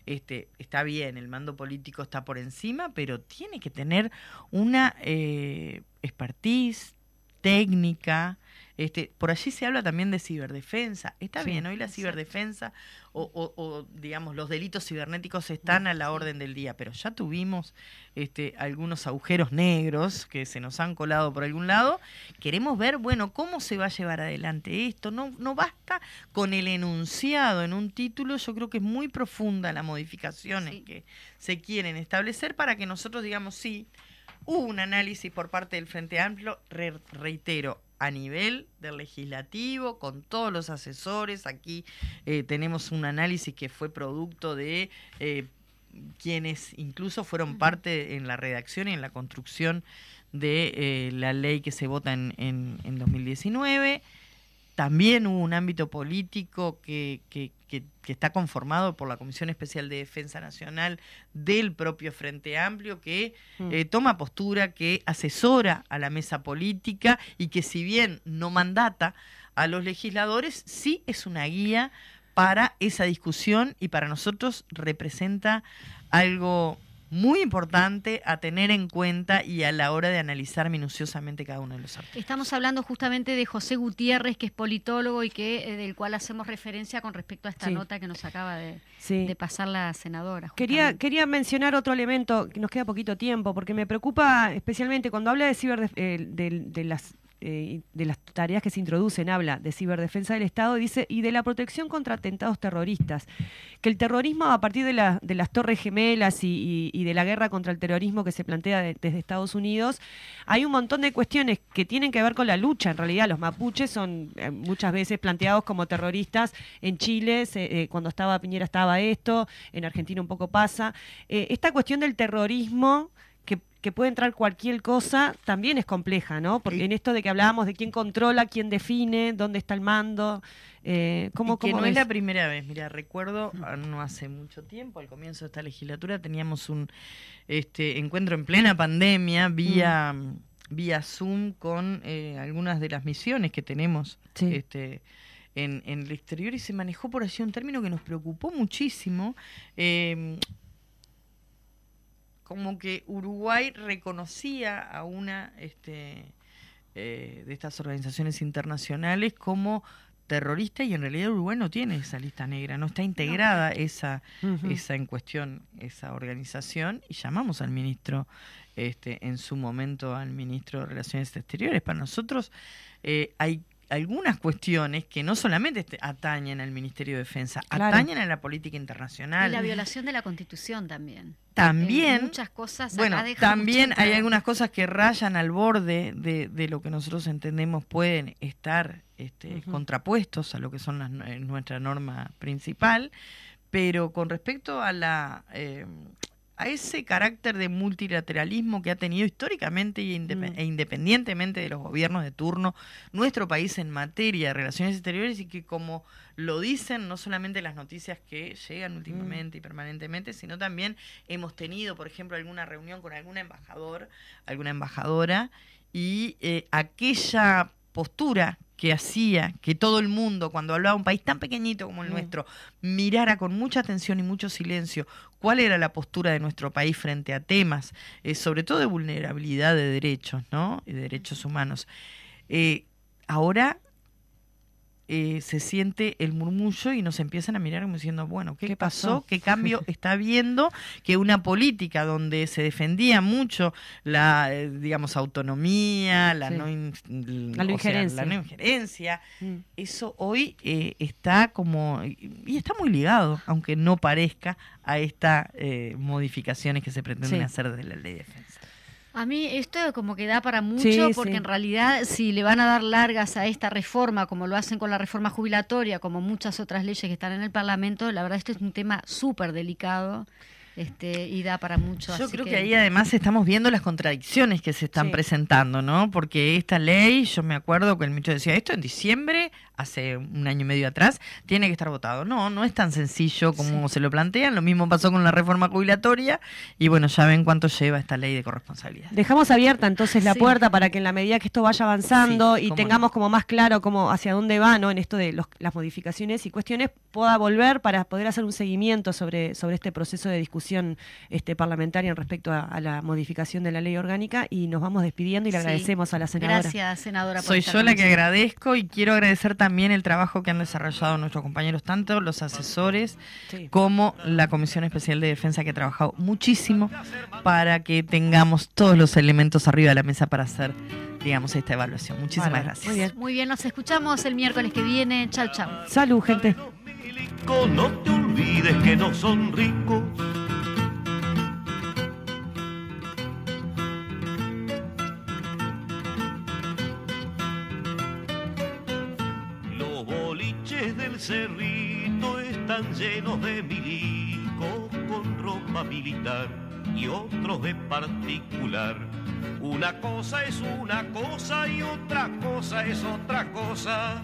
este, está bien, el mando político está por encima, pero tiene que tener una eh, expertise técnica, este, por allí se habla también de ciberdefensa. Está bien, hoy la ciberdefensa o, digamos, los delitos cibernéticos están a la orden del día, pero ya tuvimos este, algunos agujeros negros que se nos han colado por algún lado. Queremos ver, bueno, cómo se va a llevar adelante esto. No, no basta con el enunciado en un título, yo creo que es muy profunda la modificaciones que se quieren establecer para que nosotros digamos, sí, hubo un análisis por parte del Frente Amplio, reitero, a nivel del legislativo, con todos los asesores. Aquí eh, tenemos un análisis que fue producto de eh, quienes incluso fueron parte en la redacción y en la construcción de eh, la ley que se vota en, en, en 2019. También hubo un ámbito político que, que, está conformado por la Comisión Especial de Defensa Nacional del propio Frente Amplio, que mm. eh, toma postura, que asesora a la mesa política y que si bien no mandata a los legisladores, sí es una guía para esa discusión y para nosotros representa algo muy importante a tener en cuenta y a la hora de analizar minuciosamente cada uno de los artículos. Estamos hablando justamente de José Gutiérrez, que es politólogo y que eh, del cual hacemos referencia con respecto a esta nota que nos acaba de, pasar la senadora. Quería, quería mencionar otro elemento, que nos queda poquito tiempo, porque me preocupa especialmente cuando habla de ciber eh, de las eh, de las tareas que se introducen, habla de ciberdefensa del Estado dice, y de la protección contra atentados terroristas. Que el terrorismo, a partir de, las Torres Gemelas y, de la guerra contra el terrorismo que se plantea desde Estados Unidos, hay un montón de cuestiones que tienen que ver con la lucha. En realidad, los mapuches son eh, muchas veces planteados como terroristas. En Chile, eh, cuando estaba Piñera, estaba esto. En Argentina un poco pasa. esta cuestión del terrorismo que puede entrar cualquier cosa, también es compleja, ¿no? Porque en esto de que hablábamos de quién controla, quién define, dónde está el mando, eh, ¿cómo, que no es? la primera vez. Mira, recuerdo ah, no hace mucho tiempo, al comienzo de esta legislatura, teníamos un este encuentro en plena pandemia vía mm. vía Zoom con eh, algunas de las misiones que tenemos. Este, en, en, el exterior y se manejó por allí un término que nos preocupó muchísimo. Eh, como que Uruguay reconocía a una este, eh, de estas organizaciones internacionales como terrorista y en realidad Uruguay no tiene esa lista negra, no está integrada esa, esa en cuestión, esa organización. Y llamamos al ministro este, en su momento al ministro de Relaciones Exteriores. Para nosotros eh, hay algunas cuestiones que no solamente atañen al Ministerio de Defensa, atañen a la política internacional. Y la violación de la Constitución también. También. muchas cosas. Bueno, también hay algunas cosas que rayan al borde de, lo que nosotros entendemos pueden estar este, contrapuestos a lo que son las, nuestra norma principal, pero con respecto a la eh, a ese carácter de multilateralismo que ha tenido históricamente mm. e independientemente de los gobiernos de turno nuestro país en materia de relaciones exteriores y que como lo dicen no solamente las noticias que llegan últimamente y mm. permanentemente, sino también hemos tenido, por ejemplo, alguna reunión con algún embajador, alguna embajadora y eh, aquella postura que hacía que todo el mundo, cuando hablaba un país tan pequeñito como el mm. nuestro, mirara con mucha atención y mucho silencio cuál era la postura de nuestro país frente a temas, eh, sobre todo de vulnerabilidad de derechos, ¿no? Y de derechos humanos. Eh, ahora eh, se siente el murmullo y nos empiezan a mirar como diciendo, bueno, ¿qué, pasó? ¿Qué cambio está habiendo? Que una política donde se defendía mucho la, eh, digamos, autonomía, la, no, la, injerencia, mm. eso hoy eh, está como, y está muy ligado, aunque no parezca, a estas modificaciones que se pretenden hacer desde la ley de defensa. A mí esto como que da para mucho porque en realidad si le van a dar largas a esta reforma como lo hacen con la reforma jubilatoria, como muchas otras leyes que están en el Parlamento, la verdad esto es un tema súper delicado este, y da para mucho. Yo creo que... ahí además estamos viendo las contradicciones que se están presentando, ¿no? Porque esta ley, yo me acuerdo que el ministro decía esto en diciembre, hace un año y medio atrás, tiene que estar votado. No, no es tan sencillo como se lo plantean. Lo mismo pasó con la reforma jubilatoria y bueno, ya ven cuánto lleva esta ley de corresponsabilidad. Dejamos abierta entonces la puerta para que en la medida que esto vaya avanzando y tengamos como más claro cómo hacia dónde va, ¿no? En esto de las modificaciones y cuestiones, pueda volver para poder hacer un seguimiento sobre, sobre este proceso de discusión este, parlamentaria en respecto a, la modificación de la ley orgánica y nos vamos despidiendo y le agradecemos a la senadora. Gracias, senadora. Soy yo la que agradezco y quiero agradecer también el trabajo que han desarrollado nuestros compañeros, tanto los asesores como la Comisión Especial de Defensa que ha trabajado muchísimo para que tengamos todos los elementos arriba de la mesa para hacer digamos, esta evaluación. Muchísimas gracias. Muy bien. Muy bien, nos escuchamos el miércoles que viene. Chao, chao. Salud, gente. No te olvides que no son ricos del cerrito están llenos de milicos con ropa militar y otros de particular. Una cosa es una cosa y otra cosa es otra cosa.